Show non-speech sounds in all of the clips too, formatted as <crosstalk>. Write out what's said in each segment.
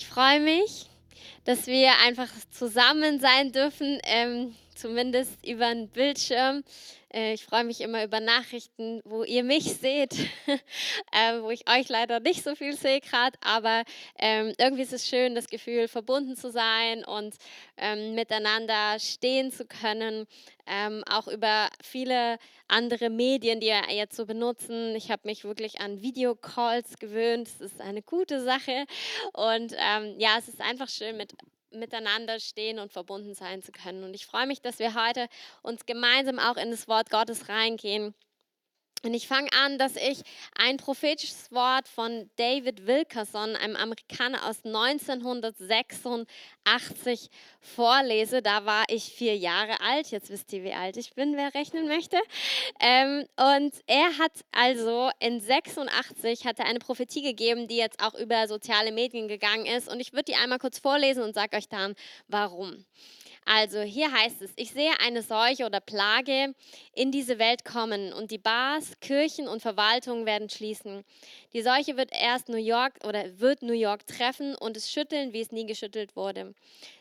Ich freue mich, dass wir einfach zusammen sein dürfen, ähm, zumindest über einen Bildschirm. Äh, ich freue mich immer über Nachrichten, wo ihr mich <laughs> seht, äh, wo ich euch leider nicht so viel sehe gerade, aber ähm, irgendwie ist es schön, das Gefühl, verbunden zu sein und ähm, miteinander stehen zu können, ähm, auch über viele andere Medien, die wir jetzt so benutzen. Ich habe mich wirklich an Videocalls gewöhnt. Das ist eine gute Sache und ähm, ja, es ist einfach schön mit miteinander stehen und verbunden sein zu können. Und ich freue mich, dass wir heute uns gemeinsam auch in das Wort Gottes reingehen. Und ich fange an, dass ich ein prophetisches Wort von David Wilkerson, einem Amerikaner aus 1986, vorlese. Da war ich vier Jahre alt. Jetzt wisst ihr, wie alt ich bin, wer rechnen möchte. Ähm, und er hat also in 86 hat er eine Prophetie gegeben, die jetzt auch über soziale Medien gegangen ist. Und ich würde die einmal kurz vorlesen und sage euch dann, warum. Also hier heißt es, ich sehe eine Seuche oder Plage in diese Welt kommen und die Bars, Kirchen und Verwaltungen werden schließen. Die Seuche wird erst New York oder wird New York treffen und es schütteln, wie es nie geschüttelt wurde.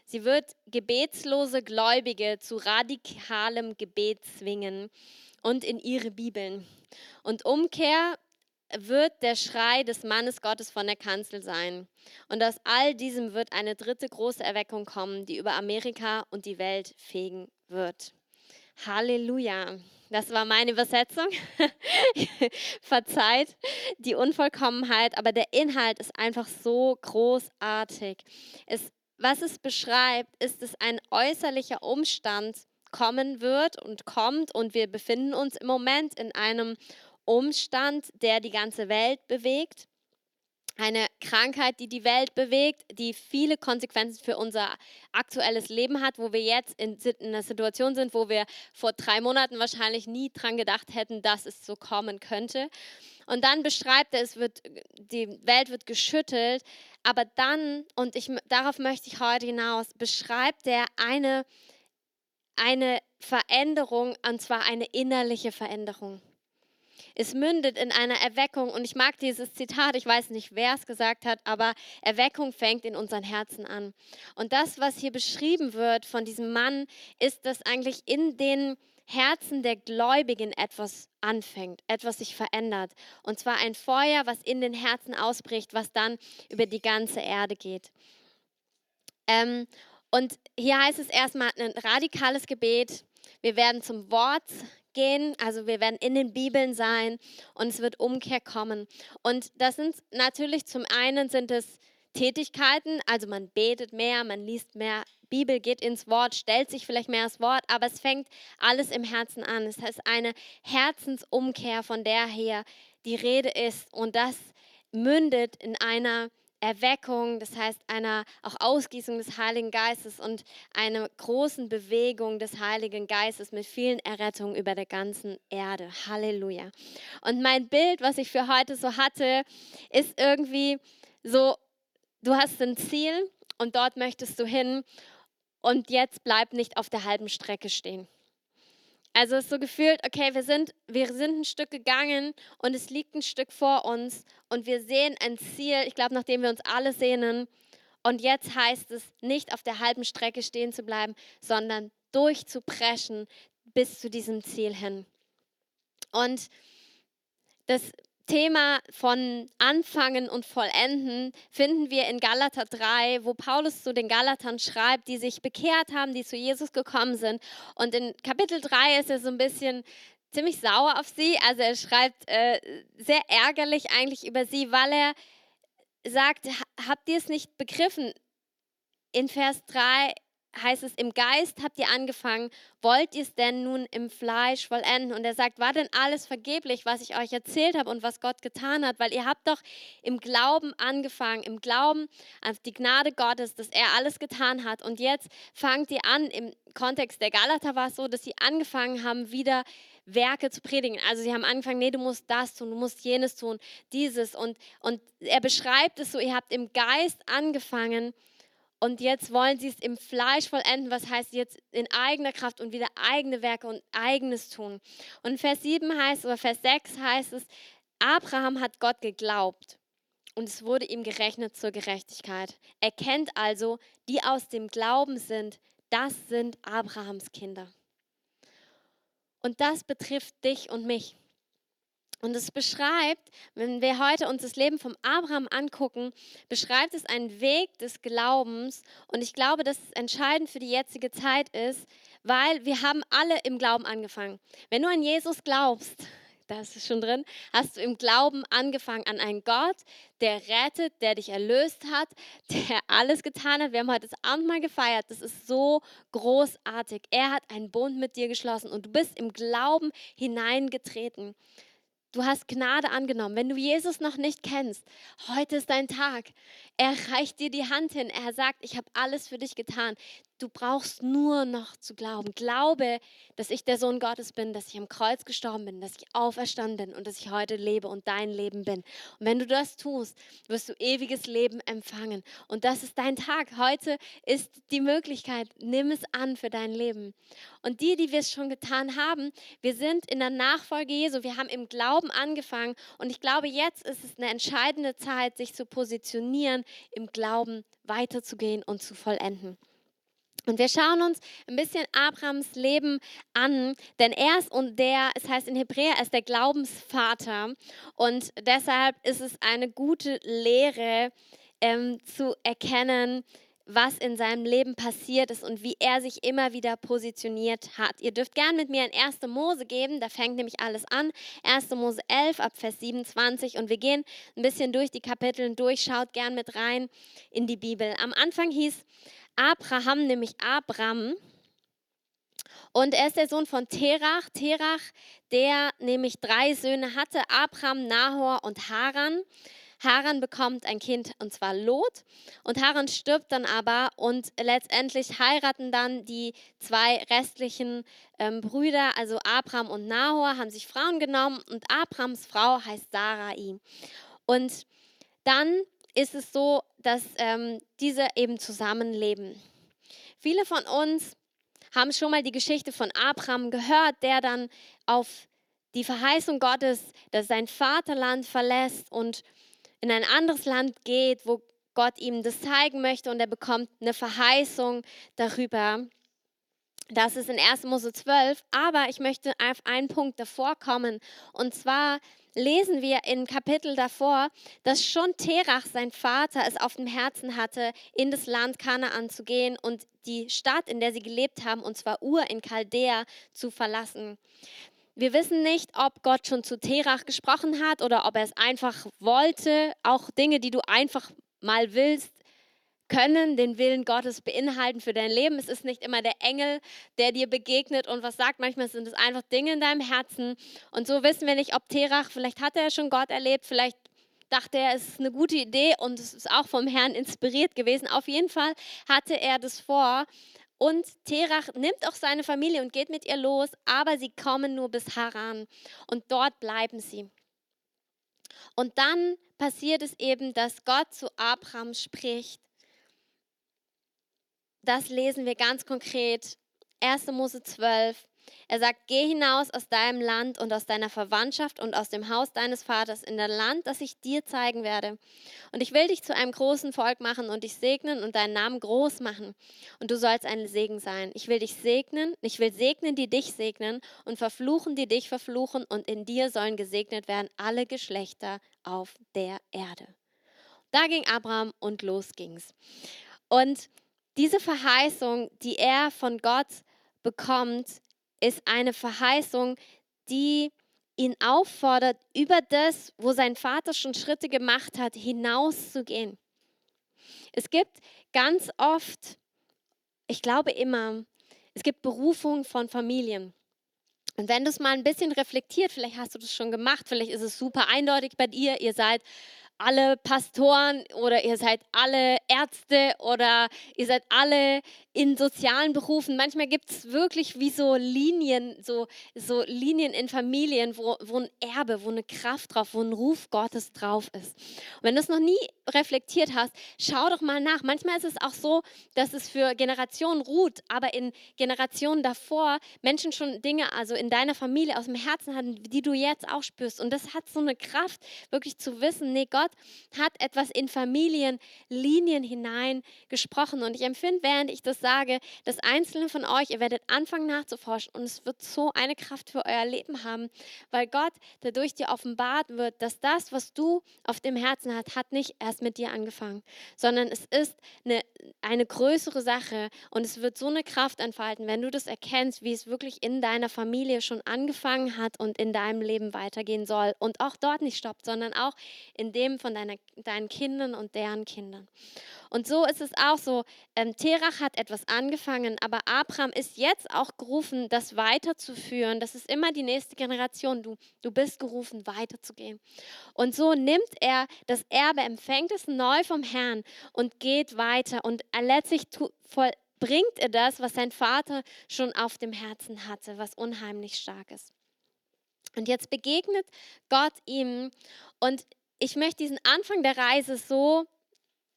Sie wird gebetslose Gläubige zu radikalem Gebet zwingen und in ihre Bibeln. Und Umkehr wird der Schrei des Mannes Gottes von der Kanzel sein. Und aus all diesem wird eine dritte große Erweckung kommen, die über Amerika und die Welt fegen wird. Halleluja. Das war meine Übersetzung. <laughs> Verzeiht die Unvollkommenheit, aber der Inhalt ist einfach so großartig. Es, was es beschreibt, ist, dass ein äußerlicher Umstand kommen wird und kommt und wir befinden uns im Moment in einem Umstand, der die ganze Welt bewegt. Eine Krankheit, die die Welt bewegt, die viele Konsequenzen für unser aktuelles Leben hat, wo wir jetzt in, einer Situation sind, wo wir vor drei Monaten wahrscheinlich nie dran gedacht hätten, dass es so kommen könnte. Und dann beschreibt er, es wird, die Welt wird geschüttelt, aber dann, und ich, darauf möchte ich heute hinaus, beschreibt er eine, eine Veränderung, und zwar eine innerliche Veränderung. Es mündet in einer Erweckung und ich mag dieses Zitat, ich weiß nicht, wer es gesagt hat, aber Erweckung fängt in unseren Herzen an. Und das, was hier beschrieben wird von diesem Mann, ist, dass eigentlich in den Herzen der Gläubigen etwas anfängt, etwas sich verändert. Und zwar ein Feuer, was in den Herzen ausbricht, was dann über die ganze Erde geht. Ähm, und hier heißt es erstmal ein radikales Gebet. Wir werden zum Wort gehen, also wir werden in den Bibeln sein und es wird Umkehr kommen. Und das sind natürlich zum einen sind es Tätigkeiten, also man betet mehr, man liest mehr Bibel, geht ins Wort, stellt sich vielleicht mehr das Wort, aber es fängt alles im Herzen an. Es heißt eine Herzensumkehr, von der her die Rede ist und das mündet in einer Erweckung, das heißt einer auch Ausgießung des Heiligen Geistes und einer großen Bewegung des Heiligen Geistes mit vielen Errettungen über der ganzen Erde. Halleluja. Und mein Bild, was ich für heute so hatte, ist irgendwie so, du hast ein Ziel und dort möchtest du hin und jetzt bleib nicht auf der halben Strecke stehen. Also es ist so gefühlt, okay, wir sind, wir sind ein Stück gegangen und es liegt ein Stück vor uns und wir sehen ein Ziel, ich glaube, nachdem wir uns alle sehnen. Und jetzt heißt es, nicht auf der halben Strecke stehen zu bleiben, sondern durchzupreschen bis zu diesem Ziel hin. Und das Thema von Anfangen und Vollenden finden wir in Galater 3, wo Paulus zu den Galatern schreibt, die sich bekehrt haben, die zu Jesus gekommen sind. Und in Kapitel 3 ist er so ein bisschen ziemlich sauer auf sie. Also er schreibt äh, sehr ärgerlich eigentlich über sie, weil er sagt, habt ihr es nicht begriffen? In Vers 3 heißt es, im Geist habt ihr angefangen, wollt ihr es denn nun im Fleisch vollenden? Und er sagt, war denn alles vergeblich, was ich euch erzählt habe und was Gott getan hat? Weil ihr habt doch im Glauben angefangen, im Glauben auf die Gnade Gottes, dass er alles getan hat. Und jetzt fangt ihr an, im Kontext der Galater war es so, dass sie angefangen haben, wieder Werke zu predigen. Also sie haben angefangen, nee, du musst das tun, du musst jenes tun, dieses. Und, und er beschreibt es so, ihr habt im Geist angefangen, und jetzt wollen sie es im Fleisch vollenden, was heißt jetzt in eigener Kraft und wieder eigene Werke und eigenes tun. Und Vers 7 heißt, oder Vers 6 heißt es, Abraham hat Gott geglaubt. und es wurde ihm gerechnet zur Gerechtigkeit. Er kennt also, die aus dem Glauben sind, das sind Abrahams Kinder. Und das betrifft dich und mich. Und es beschreibt, wenn wir heute uns das Leben vom Abraham angucken, beschreibt es einen Weg des Glaubens. Und ich glaube, dass es entscheidend für die jetzige Zeit ist, weil wir haben alle im Glauben angefangen. Wenn du an Jesus glaubst, da ist es schon drin, hast du im Glauben angefangen an einen Gott, der rettet, der dich erlöst hat, <laughs> der alles getan hat. Wir haben heute das Abendmahl gefeiert. Das ist so großartig. Er hat einen Bund mit dir geschlossen und du bist im Glauben hineingetreten. Du hast Gnade angenommen. Wenn du Jesus noch nicht kennst, heute ist dein Tag. Er reicht dir die Hand hin. Er sagt, ich habe alles für dich getan. Du brauchst nur noch zu glauben. Glaube, dass ich der Sohn Gottes bin, dass ich am Kreuz gestorben bin, dass ich auferstanden bin und dass ich heute lebe und dein Leben bin. Und wenn du das tust, wirst du ewiges Leben empfangen. Und das ist dein Tag. Heute ist die Möglichkeit. Nimm es an für dein Leben. Und die, die wir es schon getan haben, wir sind in der Nachfolge Jesu. Wir haben im Glauben angefangen. Und ich glaube, jetzt ist es eine entscheidende Zeit, sich zu positionieren, im Glauben weiterzugehen und zu vollenden. Und wir schauen uns ein bisschen Abrahams Leben an, denn er ist und der, es heißt in Hebräer, er ist der Glaubensvater. Und deshalb ist es eine gute Lehre ähm, zu erkennen, was in seinem Leben passiert ist und wie er sich immer wieder positioniert hat. Ihr dürft gern mit mir in 1. Mose geben, da fängt nämlich alles an. 1. Mose 11 ab Vers 27 und wir gehen ein bisschen durch die Kapitel durch, schaut gern mit rein in die Bibel. Am Anfang hieß Abraham, nämlich Abram. Und er ist der Sohn von Terach. Terach, der nämlich drei Söhne hatte, Abraham, Nahor und Haran. Haran bekommt ein Kind und zwar Lot. Und Haran stirbt dann aber und letztendlich heiraten dann die zwei restlichen ähm, Brüder, also Abraham und Nahor, haben sich Frauen genommen und Abrahams Frau heißt Sarai. Und dann ist es so, dass ähm, diese eben zusammenleben. Viele von uns haben schon mal die Geschichte von Abraham gehört, der dann auf die Verheißung Gottes, dass sein Vaterland verlässt und in ein anderes Land geht, wo Gott ihm das zeigen möchte und er bekommt eine Verheißung darüber. Das ist in 1. Mose 12, aber ich möchte auf einen Punkt davor kommen und zwar lesen wir im Kapitel davor, dass schon Terach, sein Vater, es auf dem Herzen hatte, in das Land Kanaan zu gehen und die Stadt, in der sie gelebt haben, und zwar Ur in Chaldea, zu verlassen. Wir wissen nicht, ob Gott schon zu Terach gesprochen hat oder ob er es einfach wollte. Auch Dinge, die du einfach mal willst, können den Willen Gottes beinhalten für dein Leben. Es ist nicht immer der Engel, der dir begegnet und was sagt. Manchmal sind es einfach Dinge in deinem Herzen. Und so wissen wir nicht, ob Terach, vielleicht hat er schon Gott erlebt, vielleicht dachte er, es ist eine gute Idee und es ist auch vom Herrn inspiriert gewesen. Auf jeden Fall hatte er das vor. Und Terach nimmt auch seine Familie und geht mit ihr los, aber sie kommen nur bis Haran und dort bleiben sie. Und dann passiert es eben, dass Gott zu Abraham spricht das lesen wir ganz konkret. 1. Mose 12. Er sagt, geh hinaus aus deinem Land und aus deiner Verwandtschaft und aus dem Haus deines Vaters in das Land, das ich dir zeigen werde. Und ich will dich zu einem großen Volk machen und dich segnen und deinen Namen groß machen. Und du sollst ein Segen sein. Ich will dich segnen, ich will segnen, die dich segnen und verfluchen, die dich verfluchen. Und in dir sollen gesegnet werden alle Geschlechter auf der Erde. Da ging Abraham und los ging's. Und diese Verheißung, die er von Gott bekommt, ist eine Verheißung, die ihn auffordert, über das, wo sein Vater schon Schritte gemacht hat, hinauszugehen. Es gibt ganz oft, ich glaube immer, es gibt Berufung von Familien. Und wenn du es mal ein bisschen reflektiert, vielleicht hast du das schon gemacht, vielleicht ist es super eindeutig bei dir, ihr seid alle Pastoren oder ihr seid alle Ärzte oder ihr seid alle in sozialen Berufen. Manchmal gibt es wirklich wie so Linien, so, so Linien in Familien, wo, wo ein Erbe, wo eine Kraft drauf, wo ein Ruf Gottes drauf ist. Und wenn du es noch nie reflektiert hast, schau doch mal nach. Manchmal ist es auch so, dass es für Generationen ruht, aber in Generationen davor Menschen schon Dinge, also in deiner Familie aus dem Herzen hatten, die du jetzt auch spürst. Und das hat so eine Kraft, wirklich zu wissen, nee, Gott Gott hat etwas in Familienlinien hinein gesprochen. Und ich empfinde, während ich das sage, dass einzelne von euch, ihr werdet anfangen nachzuforschen und es wird so eine Kraft für euer Leben haben, weil Gott dadurch dir offenbart wird, dass das, was du auf dem Herzen hast, hat nicht erst mit dir angefangen, sondern es ist eine, eine größere Sache und es wird so eine Kraft entfalten, wenn du das erkennst, wie es wirklich in deiner Familie schon angefangen hat und in deinem Leben weitergehen soll und auch dort nicht stoppt, sondern auch in dem von deiner, deinen Kindern und deren Kindern. Und so ist es auch so, ähm, Terach hat etwas angefangen, aber Abraham ist jetzt auch gerufen, das weiterzuführen. Das ist immer die nächste Generation. Du, du bist gerufen, weiterzugehen. Und so nimmt er das Erbe, empfängt es neu vom Herrn und geht weiter. Und letztlich vollbringt er das, was sein Vater schon auf dem Herzen hatte, was unheimlich stark ist. Und jetzt begegnet Gott ihm und ich möchte diesen Anfang der Reise so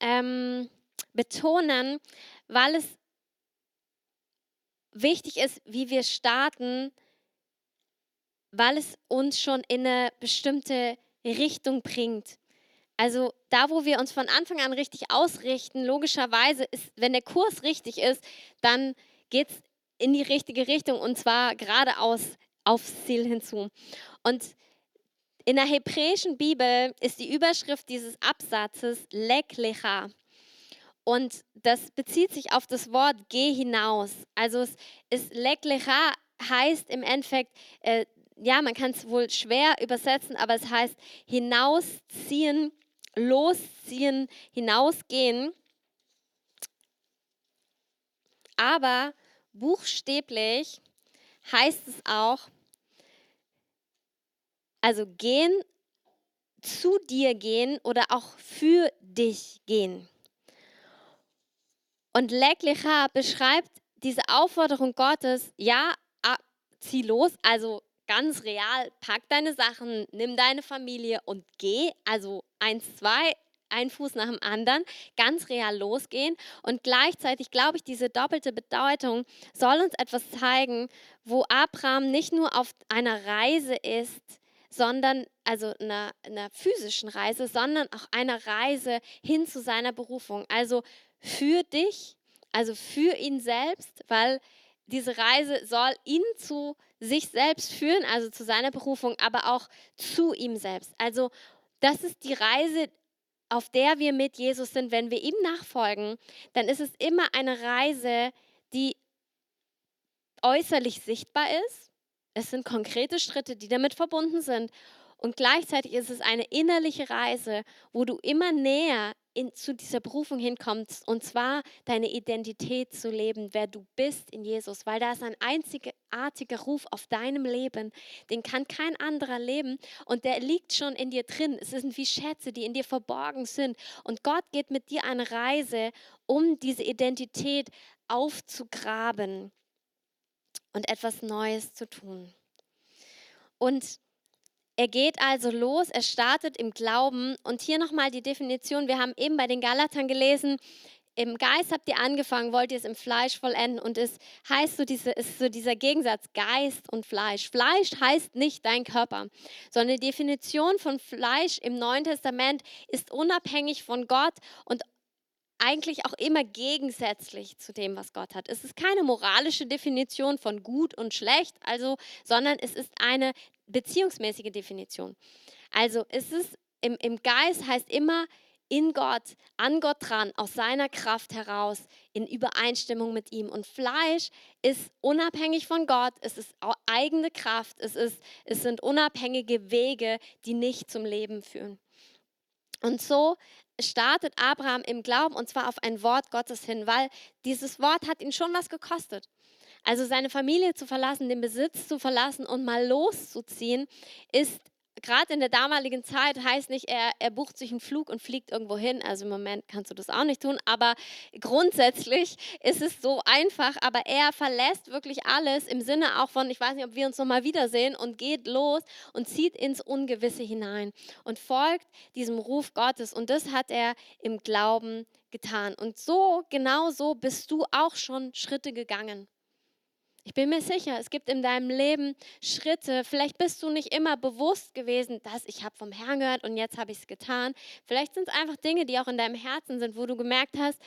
ähm, betonen, weil es wichtig ist, wie wir starten, weil es uns schon in eine bestimmte Richtung bringt. Also da, wo wir uns von Anfang an richtig ausrichten, logischerweise ist, wenn der Kurs richtig ist, dann geht es in die richtige Richtung und zwar geradeaus aufs Ziel hinzu. Und in der hebräischen Bibel ist die Überschrift dieses Absatzes Lek Lecha. Und das bezieht sich auf das Wort geh hinaus. Also es ist Lek Lecha heißt im Endeffekt, äh, ja, man kann es wohl schwer übersetzen, aber es heißt hinausziehen, losziehen, hinausgehen. Aber buchstäblich heißt es auch also gehen, zu dir gehen oder auch für dich gehen. Und Leklecha beschreibt diese Aufforderung Gottes, ja, zieh los, also ganz real, pack deine Sachen, nimm deine Familie und geh, also eins, zwei, ein Fuß nach dem anderen, ganz real losgehen. Und gleichzeitig glaube ich, diese doppelte Bedeutung soll uns etwas zeigen, wo Abraham nicht nur auf einer Reise ist, sondern also einer, einer physischen Reise, sondern auch einer Reise hin zu seiner Berufung. Also für dich, also für ihn selbst, weil diese Reise soll ihn zu sich selbst führen, also zu seiner Berufung, aber auch zu ihm selbst. Also das ist die Reise, auf der wir mit Jesus sind. Wenn wir ihm nachfolgen, dann ist es immer eine Reise, die äußerlich sichtbar ist, es sind konkrete Schritte, die damit verbunden sind. Und gleichzeitig ist es eine innerliche Reise, wo du immer näher in, zu dieser Berufung hinkommst, und zwar deine Identität zu leben, wer du bist in Jesus, weil da ist ein einzigartiger Ruf auf deinem Leben, den kann kein anderer leben und der liegt schon in dir drin. Es sind wie Schätze, die in dir verborgen sind und Gott geht mit dir eine Reise, um diese Identität aufzugraben und etwas Neues zu tun. Und er geht also los, er startet im Glauben und hier nochmal die Definition, wir haben eben bei den Galatern gelesen, im Geist habt ihr angefangen, wollt ihr es im Fleisch vollenden und es heißt so, diese, ist so dieser Gegensatz Geist und Fleisch. Fleisch heißt nicht dein Körper, sondern die Definition von Fleisch im Neuen Testament ist unabhängig von Gott und eigentlich auch immer gegensätzlich zu dem, was Gott hat. Es ist keine moralische Definition von gut und schlecht, also, sondern es ist eine beziehungsmäßige Definition. Also es ist im, im Geist heißt immer in Gott, an Gott dran, aus seiner Kraft heraus, in Übereinstimmung mit ihm. Und Fleisch ist unabhängig von Gott, es ist eigene Kraft, es, ist, es sind unabhängige Wege, die nicht zum Leben führen. Und so startet Abraham im Glauben und zwar auf ein Wort Gottes hin, weil dieses Wort hat ihn schon was gekostet. Also seine Familie zu verlassen, den Besitz zu verlassen und mal loszuziehen, ist gerade in der damaligen Zeit heißt nicht, er, er bucht sich einen Flug und fliegt irgendwo hin. Also im Moment kannst du das auch nicht tun, aber grundsätzlich ist es so einfach. Aber er verlässt wirklich alles im Sinne auch von, ich weiß nicht, ob wir uns nochmal wiedersehen und geht los und zieht ins Ungewisse hinein und folgt diesem Ruf Gottes. Und das hat er im Glauben getan. Und so, genau so bist du auch schon Schritte gegangen. Ich bin mir sicher, es gibt in deinem Leben Schritte. Vielleicht bist du nicht immer bewusst gewesen, dass ich habe vom Herrn gehört und jetzt habe ich es getan. Vielleicht sind es einfach Dinge, die auch in deinem Herzen sind, wo du gemerkt hast,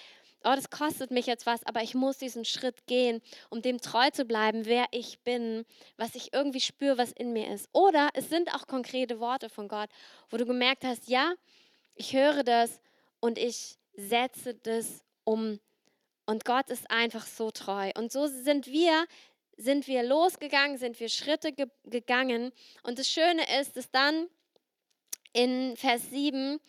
oh, das kostet mich jetzt was, aber ich muss diesen Schritt gehen, um dem treu zu bleiben, wer ich bin, was ich irgendwie spüre, was in mir ist. Oder es sind auch konkrete Worte von Gott, wo du gemerkt hast, ja, ich höre das und ich setze das um. Und Gott ist einfach so treu. Und so sind wir, sind wir losgegangen, sind wir Schritte ge gegangen. Und das Schöne ist, dass dann in Vers 7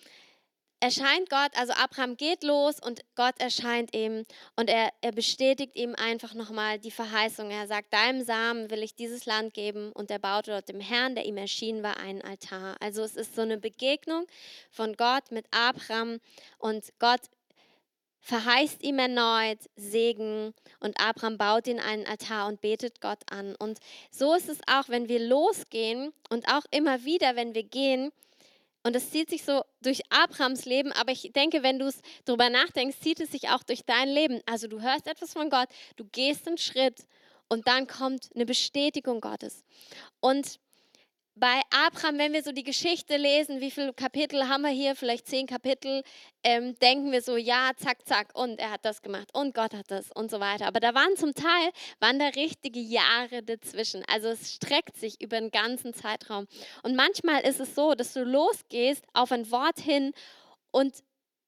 erscheint Gott, also Abraham geht los und Gott erscheint ihm und er, er bestätigt ihm einfach nochmal die Verheißung. Er sagt, deinem Samen will ich dieses Land geben und er baute dort dem Herrn, der ihm erschienen war, einen Altar. Also es ist so eine Begegnung von Gott mit Abraham und Gott verheißt ihm erneut Segen und Abraham baut ihn einen Altar und betet Gott an. Und so ist es auch, wenn wir losgehen und auch immer wieder, wenn wir gehen, und es zieht sich so durch Abrahams Leben, aber ich denke, wenn du es darüber nachdenkst, zieht es sich auch durch dein Leben. Also du hörst etwas von Gott, du gehst einen Schritt und dann kommt eine Bestätigung Gottes. Und bei Abraham, wenn wir so die Geschichte lesen, wie viele Kapitel haben wir hier, vielleicht zehn Kapitel, ähm, denken wir so, ja, zack, zack, und er hat das gemacht und Gott hat das und so weiter. Aber da waren zum Teil, waren da richtige Jahre dazwischen. Also es streckt sich über einen ganzen Zeitraum. Und manchmal ist es so, dass du losgehst auf ein Wort hin und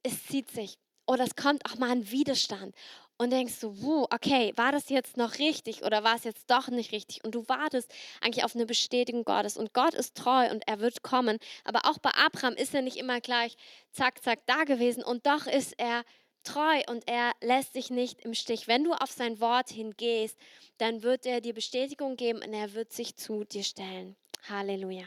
es zieht sich. Oder es kommt auch mal ein Widerstand und denkst so, wuh, okay, war das jetzt noch richtig oder war es jetzt doch nicht richtig? Und du wartest eigentlich auf eine Bestätigung Gottes. Und Gott ist treu und er wird kommen. Aber auch bei Abraham ist er nicht immer gleich zack, zack da gewesen. Und doch ist er treu und er lässt sich nicht im Stich. Wenn du auf sein Wort hingehst, dann wird er dir Bestätigung geben und er wird sich zu dir stellen. Halleluja.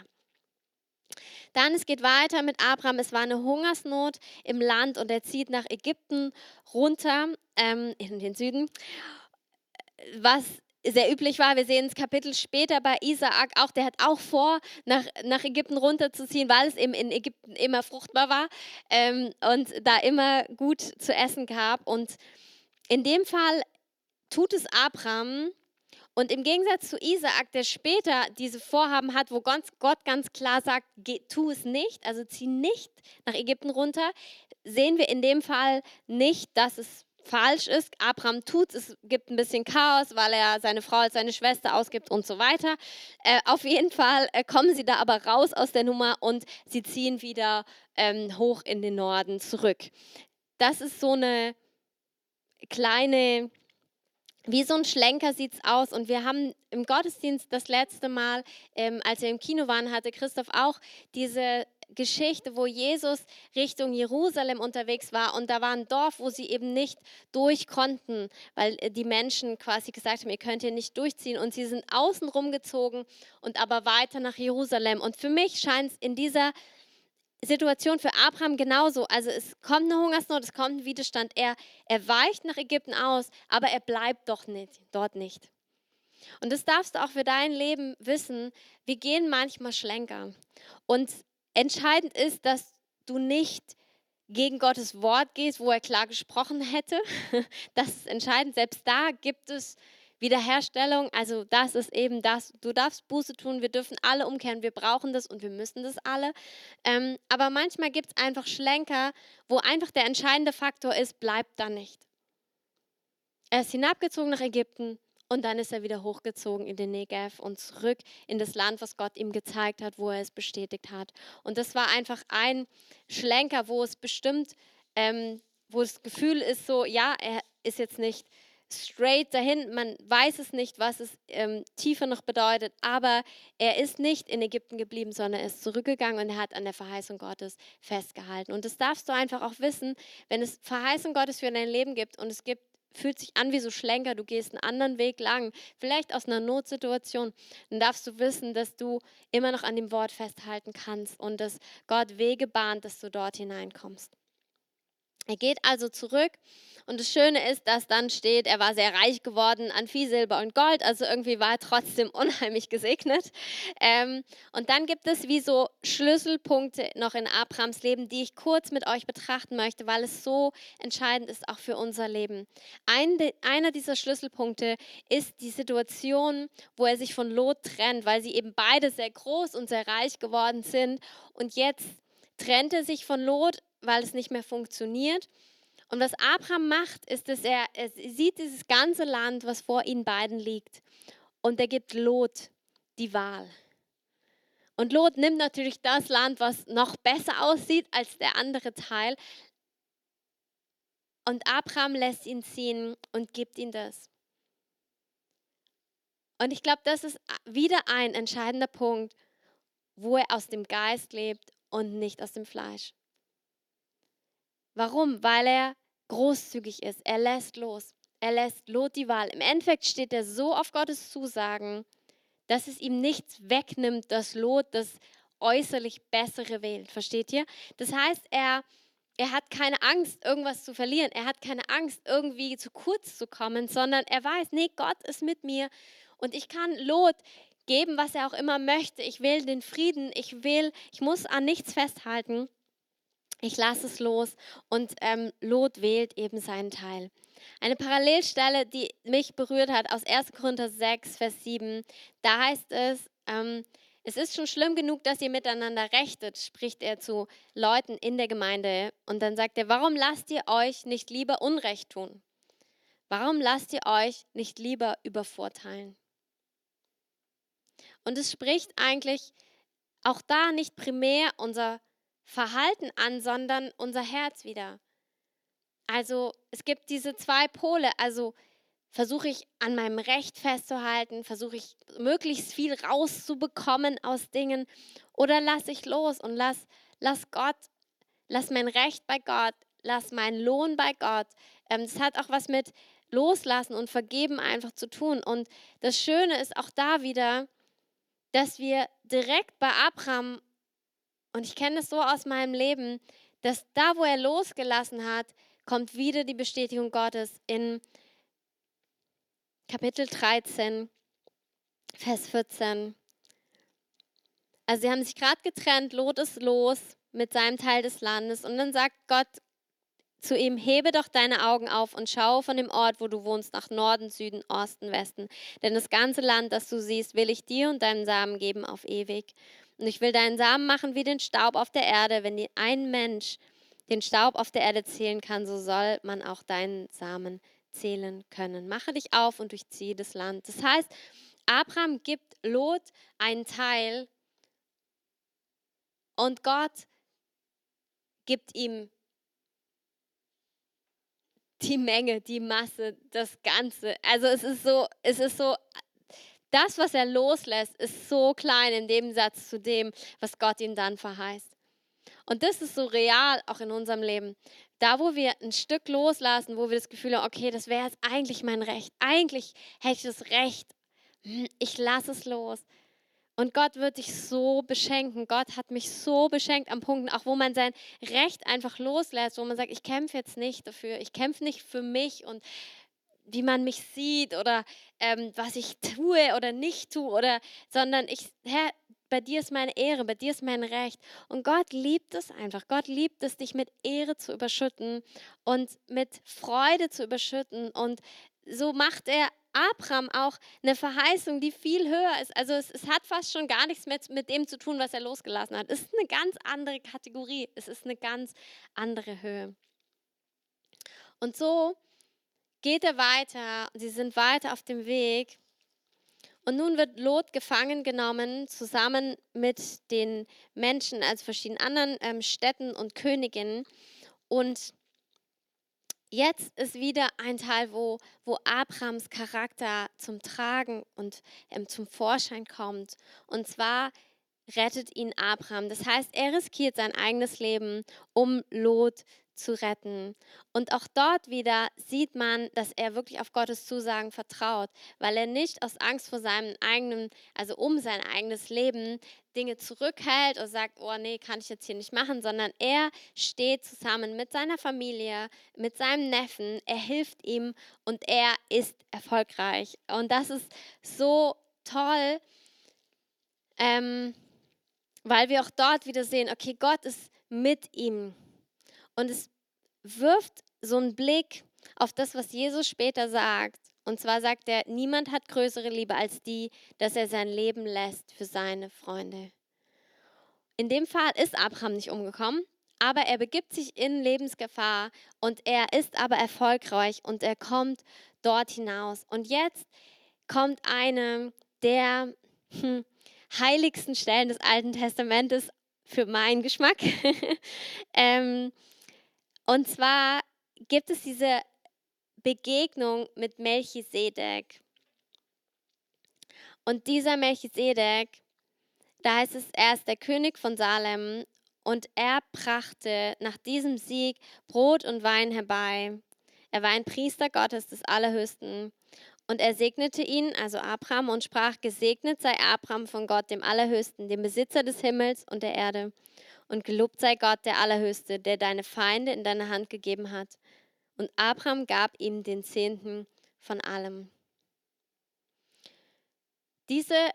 Dann, es geht weiter mit Abraham. Es war eine Hungersnot im Land und er zieht nach Ägypten runter ähm, in den Süden. Was sehr üblich war, wir sehen es Kapitel später bei Isaak auch, der hat auch vor, nach, nach Ägypten runterzuziehen, weil es eben in Ägypten immer fruchtbar war ähm, und da immer gut zu essen gab. Und in dem Fall tut es Abraham und im Gegensatz zu Isaak, der später diese Vorhaben hat, wo Gott ganz klar sagt, tu es nicht, also zieh nicht nach Ägypten runter, sehen wir in dem Fall nicht, dass es falsch ist. Abraham tut es, gibt ein bisschen Chaos, weil er seine Frau als seine Schwester ausgibt und so weiter. Äh, auf jeden Fall äh, kommen sie da aber raus aus der Nummer und sie ziehen wieder ähm, hoch in den Norden zurück. Das ist so eine kleine wie so ein Schlenker sieht es aus. Und wir haben im Gottesdienst das letzte Mal, ähm, als wir im Kino waren, hatte Christoph auch diese Geschichte, wo Jesus Richtung Jerusalem unterwegs war und da war ein Dorf, wo sie eben nicht durch konnten, weil äh, die Menschen quasi gesagt haben, ihr könnt hier nicht durchziehen und sie sind außen rumgezogen und aber weiter nach Jerusalem. Und für mich scheint es in dieser Situation für Abraham genauso. Also es kommt eine Hungersnot, es kommt ein Widerstand. Er, er weicht nach Ägypten aus, aber er bleibt doch nicht, dort nicht. Und das darfst du auch für dein Leben wissen. Wir gehen manchmal Schlenker. Und entscheidend ist, dass du nicht gegen Gottes Wort gehst, wo er klar gesprochen hätte. <laughs> Das ist entscheidend. Selbst da gibt es Wiederherstellung, also das ist eben das, du darfst Buße tun, wir dürfen alle umkehren, wir brauchen das und wir müssen das alle. Ähm, aber manchmal gibt es einfach Schlenker, wo einfach der entscheidende Faktor ist, bleibt da nicht. Er ist hinabgezogen nach Ägypten und dann ist er wieder hochgezogen in den Negev und zurück in das Land, was Gott ihm gezeigt hat, wo er es bestätigt hat. Und das war einfach ein Schlenker, wo es bestimmt, ähm, wo das Gefühl ist so, ja, er ist jetzt nicht straight dahin. Man weiß es nicht, was es ähm, tiefer noch bedeutet, aber er ist nicht in Ägypten geblieben, sondern er ist zurückgegangen und er hat an der Verheißung Gottes festgehalten. Und das darfst du einfach auch wissen, wenn es Verheißung Gottes für dein Leben gibt und es gibt fühlt sich an wie so Schlenker, du gehst einen anderen Weg lang, vielleicht aus einer Notsituation, dann darfst du wissen, dass du immer noch an dem Wort festhalten kannst und dass Gott Wege bahnt, dass du dort hineinkommst. Er geht also zurück und das Schöne ist, dass dann steht, er war sehr reich geworden an Vieh, Silber und Gold. Also irgendwie war er trotzdem <laughs> unheimlich gesegnet. Ähm, und dann gibt es wie so Schlüsselpunkte noch in Abrahams Leben, die ich kurz mit euch betrachten möchte, weil es so entscheidend ist auch für unser Leben. Ein, einer dieser Schlüsselpunkte ist die Situation, wo er sich von Lot trennt, weil sie eben beide sehr groß und sehr reich geworden sind. Und jetzt trennt er sich von Lot, weil es nicht mehr funktioniert. Und was Abraham macht, ist, dass er, er sieht dieses ganze Land, was vor ihnen beiden liegt. Und er gibt Lot die Wahl. Und Lot nimmt natürlich das Land, was noch besser aussieht als der andere Teil. Und Abraham lässt ihn ziehen und gibt ihm das. Und ich glaube, das ist wieder ein entscheidender Punkt, wo er aus dem Geist lebt und nicht aus dem Fleisch. Warum? Weil er großzügig ist. Er lässt los. Er lässt Lot die Wahl. Im Endeffekt steht er so auf Gottes Zusagen, dass es ihm nichts wegnimmt, dass Lot das äußerlich Bessere wählt. Versteht ihr? Das heißt, er, er hat keine Angst, irgendwas zu verlieren. Er hat keine Angst, irgendwie zu kurz zu kommen, sondern er weiß, nee, Gott ist mit mir und ich kann Lot geben, was er auch immer möchte. Ich will den Frieden. Ich will, ich muss an nichts festhalten ich lasse es los und ähm, Lot wählt eben seinen Teil. Eine Parallelstelle, die mich berührt hat, aus 1. Korinther 6, Vers 7, da heißt es, ähm, es ist schon schlimm genug, dass ihr miteinander rechtet, spricht er zu Leuten in der Gemeinde. Und dann sagt er, warum lasst ihr euch nicht lieber Unrecht tun? Warum lasst ihr euch nicht lieber übervorteilen? Und es spricht eigentlich auch da nicht primär unser Verhalten an, sondern unser Herz wieder. Also es gibt diese zwei Pole. Also versuche ich an meinem Recht festzuhalten, versuche ich möglichst viel rauszubekommen aus Dingen oder lasse ich los und lass, lass Gott, lass mein Recht bei Gott, lass meinen Lohn bei Gott. Ähm, das hat auch was mit Loslassen und Vergeben einfach zu tun. Und das Schöne ist auch da wieder, dass wir direkt bei Abraham und ich kenne es so aus meinem Leben, dass da, wo er losgelassen hat, kommt wieder die Bestätigung Gottes in Kapitel 13, Vers 14. Also sie haben sich gerade getrennt, Lot ist los mit seinem Teil des Landes und dann sagt Gott zu ihm, hebe doch deine Augen auf und schau von dem Ort, wo du wohnst, nach Norden, Süden, Osten, Westen. Denn das ganze Land, das du siehst, will ich dir und deinem Samen geben auf ewig. Und ich will deinen Samen machen wie den Staub auf der Erde. Wenn ein Mensch den Staub auf der Erde zählen kann, so soll man auch deinen Samen zählen können. Mache dich auf und durchziehe das Land. Das heißt, Abraham gibt Lot einen Teil und Gott gibt ihm die Menge, die Masse, das Ganze. Also es ist so, es ist so das, was er loslässt, ist so klein im Nebensatz zu dem, was Gott ihm dann verheißt. Und das ist so real auch in unserem Leben. Da, wo wir ein Stück loslassen, wo wir das Gefühl haben, okay, das wäre jetzt eigentlich mein Recht. Eigentlich hätte ich das Recht. Hm, ich lasse es los. Und Gott wird dich so beschenken. Gott hat mich so beschenkt am Punkt, auch wo man sein Recht einfach loslässt, wo man sagt, ich kämpfe jetzt nicht dafür, ich kämpfe nicht für mich und wie man mich sieht oder ähm, was ich tue oder nicht tue, oder, sondern ich, Herr, bei dir ist meine Ehre, bei dir ist mein Recht. Und Gott liebt es einfach. Gott liebt es, dich mit Ehre zu überschütten und mit Freude zu überschütten. Und so macht er Abraham auch eine Verheißung, die viel höher ist. Also es, es hat fast schon gar nichts mit, mit dem zu tun, was er losgelassen hat. Es ist eine ganz andere Kategorie. Es ist eine ganz andere Höhe. Und so geht er weiter, sie sind weiter auf dem Weg. Und nun wird Lot gefangen genommen, zusammen mit den Menschen, also verschiedenen anderen ähm, Städten und Königinnen. Und jetzt ist wieder ein Teil, wo, wo Abrahams Charakter zum Tragen und ähm, zum Vorschein kommt. Und zwar rettet ihn Abraham. Das heißt, er riskiert sein eigenes Leben, um Lot zu retten. Und auch dort wieder sieht man, dass er wirklich auf Gottes Zusagen vertraut, weil er nicht aus Angst vor seinem eigenen, also um sein eigenes Leben, Dinge zurückhält und sagt, oh nee, kann ich jetzt hier nicht machen, sondern er steht zusammen mit seiner Familie, mit seinem Neffen, er hilft ihm und er ist erfolgreich. Und das ist so toll, ähm, weil wir auch dort wieder sehen, okay, Gott ist mit ihm. Und es wirft so einen Blick auf das, was Jesus später sagt. Und zwar sagt er, niemand hat größere Liebe als die, dass er sein Leben lässt für seine Freunde. In dem Fall ist Abraham nicht umgekommen, aber er begibt sich in Lebensgefahr und er ist aber erfolgreich und er kommt dort hinaus. Und jetzt kommt eine der hm, heiligsten Stellen des Alten Testamentes für meinen Geschmack. <laughs> ähm, und zwar gibt es diese Begegnung mit Melchisedek. Und dieser Melchisedek, da heißt es, er ist der König von Salem und er brachte nach diesem Sieg Brot und Wein herbei. Er war ein Priester Gottes des Allerhöchsten. Und er segnete ihn, also Abraham, und sprach, gesegnet sei Abraham von Gott, dem Allerhöchsten, dem Besitzer des Himmels und der Erde. Und gelobt sei Gott, der Allerhöchste, der deine Feinde in deine Hand gegeben hat. Und Abraham gab ihm den Zehnten von allem. Diese,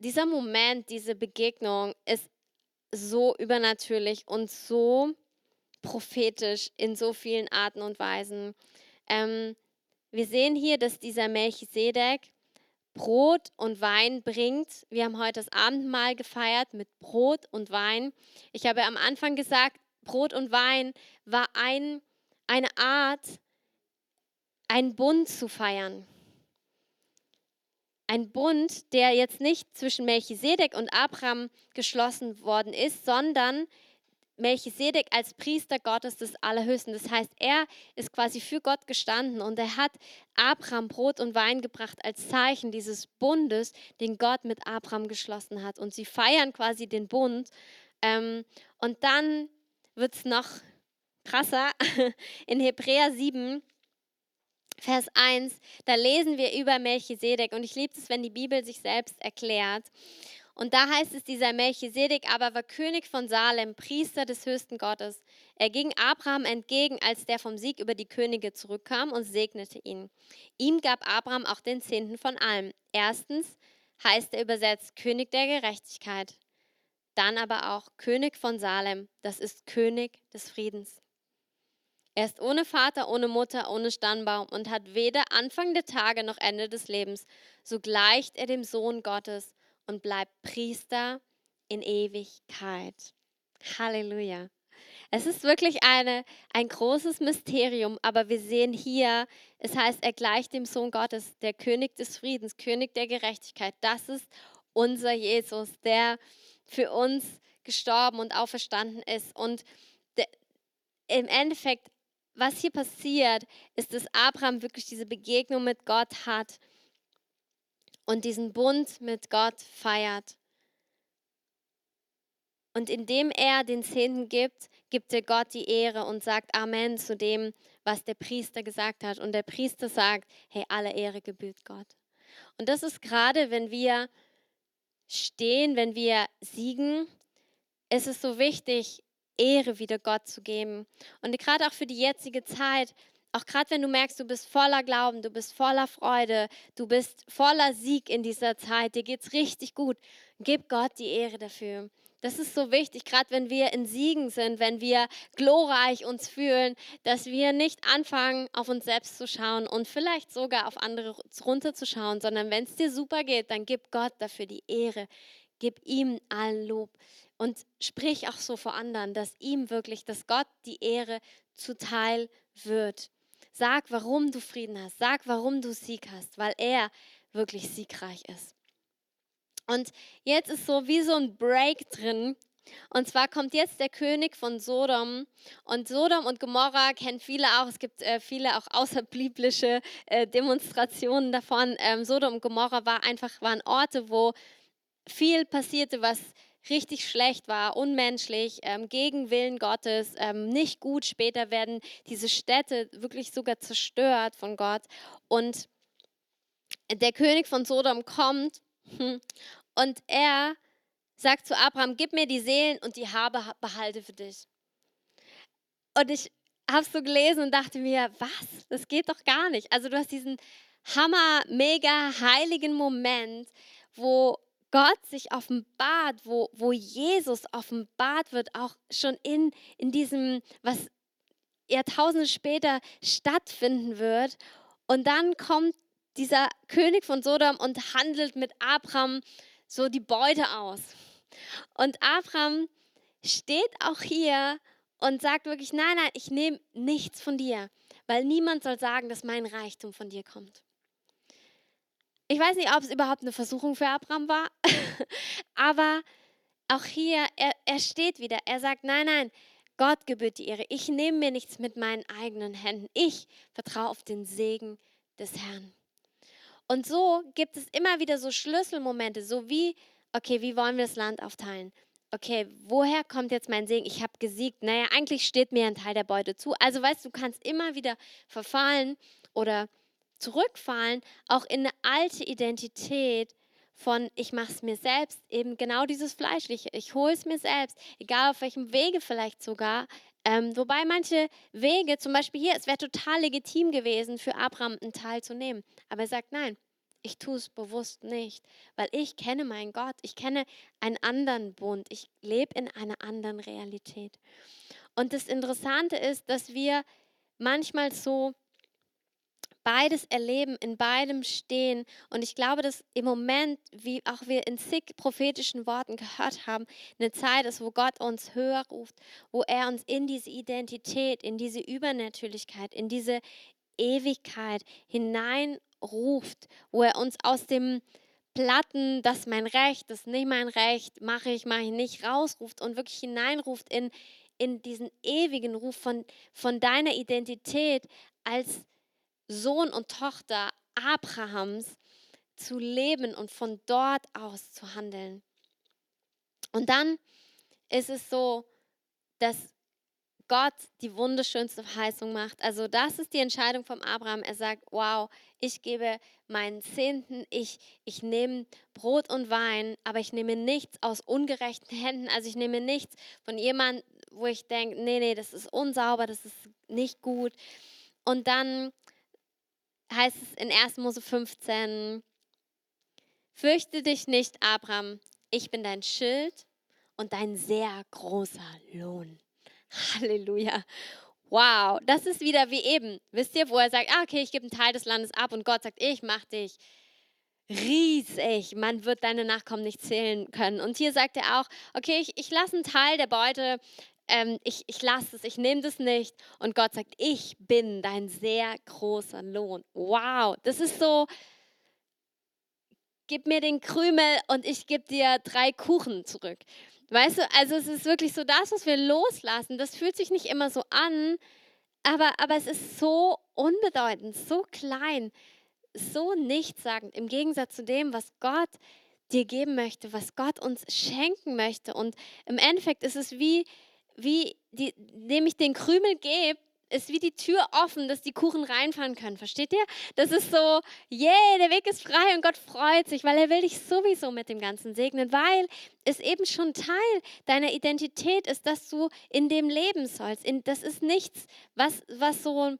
dieser Moment, diese Begegnung ist so übernatürlich und so prophetisch in so vielen Arten und Weisen. Ähm, wir sehen hier, dass dieser Melchisedek Brot und Wein bringt. Wir haben heute das Abendmahl gefeiert mit Brot und Wein. Ich habe am Anfang gesagt, Brot und Wein war ein, eine Art, einen Bund zu feiern. Ein Bund, der jetzt nicht zwischen Melchisedek und Abraham geschlossen worden ist, sondern Melchisedek als Priester Gottes des Allerhöchsten. Das heißt, er ist quasi für Gott gestanden und er hat Abraham Brot und Wein gebracht als Zeichen dieses Bundes, den Gott mit Abraham geschlossen hat. Und sie feiern quasi den Bund. Ähm, und dann wird es noch krasser. <laughs> In Hebräer 7, Vers 1, da lesen wir über Melchisedek. Und ich liebe es, wenn die Bibel sich selbst erklärt. Und da heißt es, dieser Melchisedek aber war König von Salem, Priester des höchsten Gottes. Er ging Abraham entgegen, als der vom Sieg über die Könige zurückkam und segnete ihn. Ihm gab Abraham auch den Zehnten von allem. Erstens heißt er übersetzt König der Gerechtigkeit. Dann aber auch König von Salem, das ist König des Friedens. Er ist ohne Vater, ohne Mutter, ohne Stammbaum und hat weder Anfang der Tage noch Ende des Lebens. So gleicht er dem Sohn Gottes und bleibt Priester in Ewigkeit. Halleluja. Es ist wirklich eine, ein großes Mysterium, aber wir sehen hier, es heißt, er gleicht dem Sohn Gottes, der König des Friedens, König der Gerechtigkeit. Das ist unser Jesus, der für uns gestorben und auferstanden ist. Und der, im Endeffekt, was hier passiert, ist, dass Abraham wirklich diese Begegnung mit Gott hat und diesen Bund mit Gott feiert. Und indem er den Zehnten gibt, gibt er Gott die Ehre und sagt Amen zu dem, was der Priester gesagt hat. Und der Priester sagt, hey, alle Ehre gebührt Gott. Und das ist gerade, wenn wir stehen, wenn wir siegen, ist so wichtig, Ehre wieder Gott zu geben. Und gerade auch für die jetzige Zeit, auch gerade wenn du merkst, du bist voller Glauben, du bist voller Freude, du bist voller Sieg in dieser Zeit, dir geht es richtig gut, gib Gott die Ehre dafür. Das ist so wichtig, gerade wenn wir in Siegen sind, wenn wir glorreich uns fühlen, dass wir nicht anfangen, auf uns selbst zu schauen und vielleicht sogar auf andere runterzuschauen, sondern wenn es dir super geht, dann gib Gott dafür die Ehre. Gib ihm allen Lob und sprich auch so vor anderen, dass ihm wirklich, dass Gott die Ehre zuteil wird. Sag, warum du Frieden hast. Sag, warum du Sieg hast, weil er wirklich siegreich ist. Und jetzt ist so wie so ein Break drin. Und zwar kommt jetzt der König von Sodom. Und Sodom und Gomorra kennen viele auch. Es gibt äh, viele auch außerbiblische äh, Demonstrationen davon. Ähm, Sodom und Gomorra war einfach, waren Orte, wo viel passierte, was richtig schlecht war, unmenschlich, ähm, gegen Willen Gottes, ähm, nicht gut. Später werden diese Städte wirklich sogar zerstört von Gott. Und der König von Sodom kommt hm, und er sagt zu Abraham, gib mir die Seelen und die Habe behalte für dich. Und ich habe so gelesen und dachte mir, was? Das geht doch gar nicht. Also du hast diesen hammer, mega heiligen Moment, wo Gott sich offenbart, wo, wo Jesus offenbart wird, auch schon in, in diesem, was Jahrtausende später stattfinden wird. Und dann kommt dieser König von Sodom und handelt mit Abraham so die Beute aus. Und Abraham steht auch hier und sagt wirklich, nein, nein, ich nehme nichts von dir, weil niemand soll sagen, dass mein Reichtum von dir kommt. Ich weiß nicht, ob es überhaupt eine Versuchung für Abraham war, <laughs> aber auch hier, er, er steht wieder, er sagt, nein, nein, Gott gebührt die Ehre. Ich nehme mir nichts mit meinen eigenen Händen. Ich vertraue auf den Segen des Herrn. Und so gibt es immer wieder so Schlüsselmomente, so wie, okay, wie wollen wir das Land aufteilen? Okay, woher kommt jetzt mein Segen? Ich habe gesiegt. Naja, eigentlich steht mir ein Teil der Beute zu. Also weißt du, du kannst immer wieder verfallen oder zurückfallen, auch in eine alte Identität von ich mache es mir selbst, eben genau dieses Fleischliche. Ich hole es mir selbst, egal auf welchem Wege vielleicht sogar. Ähm, wobei manche Wege, zum Beispiel hier, es wäre total legitim gewesen, für Abraham einen Teil zu nehmen. Aber er sagt, nein, ich tue es bewusst nicht, weil ich kenne meinen Gott, ich kenne einen anderen Bund, ich lebe in einer anderen Realität. Und das Interessante ist, dass wir manchmal so beides erleben, in beidem stehen. Und ich glaube, dass im Moment, wie auch wir in zig prophetischen Worten gehört haben, eine Zeit ist, wo Gott uns höher ruft, wo er uns in diese Identität, in diese Übernatürlichkeit, in diese Ewigkeit hineinruft, wo er uns aus dem Platten, das ist mein Recht, das ist nicht mein Recht, mache ich, mache ich nicht, rausruft und wirklich hineinruft in, in diesen ewigen Ruf von, von deiner Identität als Sohn und Tochter Abrahams zu leben und von dort aus zu handeln. Und dann ist es so, dass Gott die wunderschönste Verheißung macht. Also das ist die Entscheidung von Abraham. Er sagt, wow, ich gebe meinen Zehnten, ich, ich nehme Brot und Wein, aber ich nehme nichts aus ungerechten Händen. Also ich nehme nichts von jemandem, wo ich denke, nee, nee, das ist unsauber, das ist nicht gut. Und dann heißt es in 1. Mose 15, fürchte dich nicht, Abraham, ich bin dein Schild und dein sehr großer Lohn. Halleluja. Wow, das ist wieder wie eben. Wisst ihr, wo er sagt, ah, okay, ich gebe einen Teil des Landes ab und Gott sagt, ich mache dich riesig. Man wird deine Nachkommen nicht zählen können. Und hier sagt er auch, okay, ich, ich lasse einen Teil der Beute ähm, ich, ich lasse es, ich nehme das nicht. Und Gott sagt, ich bin dein sehr großer Lohn. Wow, das ist so, gib mir den Krümel und ich gebe dir drei Kuchen zurück. Weißt du, also es ist wirklich so das, was wir loslassen. Das fühlt sich nicht immer so an, aber, aber es ist so unbedeutend, so klein, so nichtssagend im Gegensatz zu dem, was Gott dir geben möchte, was Gott uns schenken möchte. Und im Endeffekt ist es wie, wie die, indem ich den Krümel gebe, ist wie die Tür offen, dass die Kuchen reinfahren können. Versteht ihr? Das ist so, yeah, der Weg ist frei und Gott freut sich, weil er will dich sowieso mit dem Ganzen segnen, weil es eben schon Teil deiner Identität ist, dass du in dem leben sollst. das ist nichts, was, was so,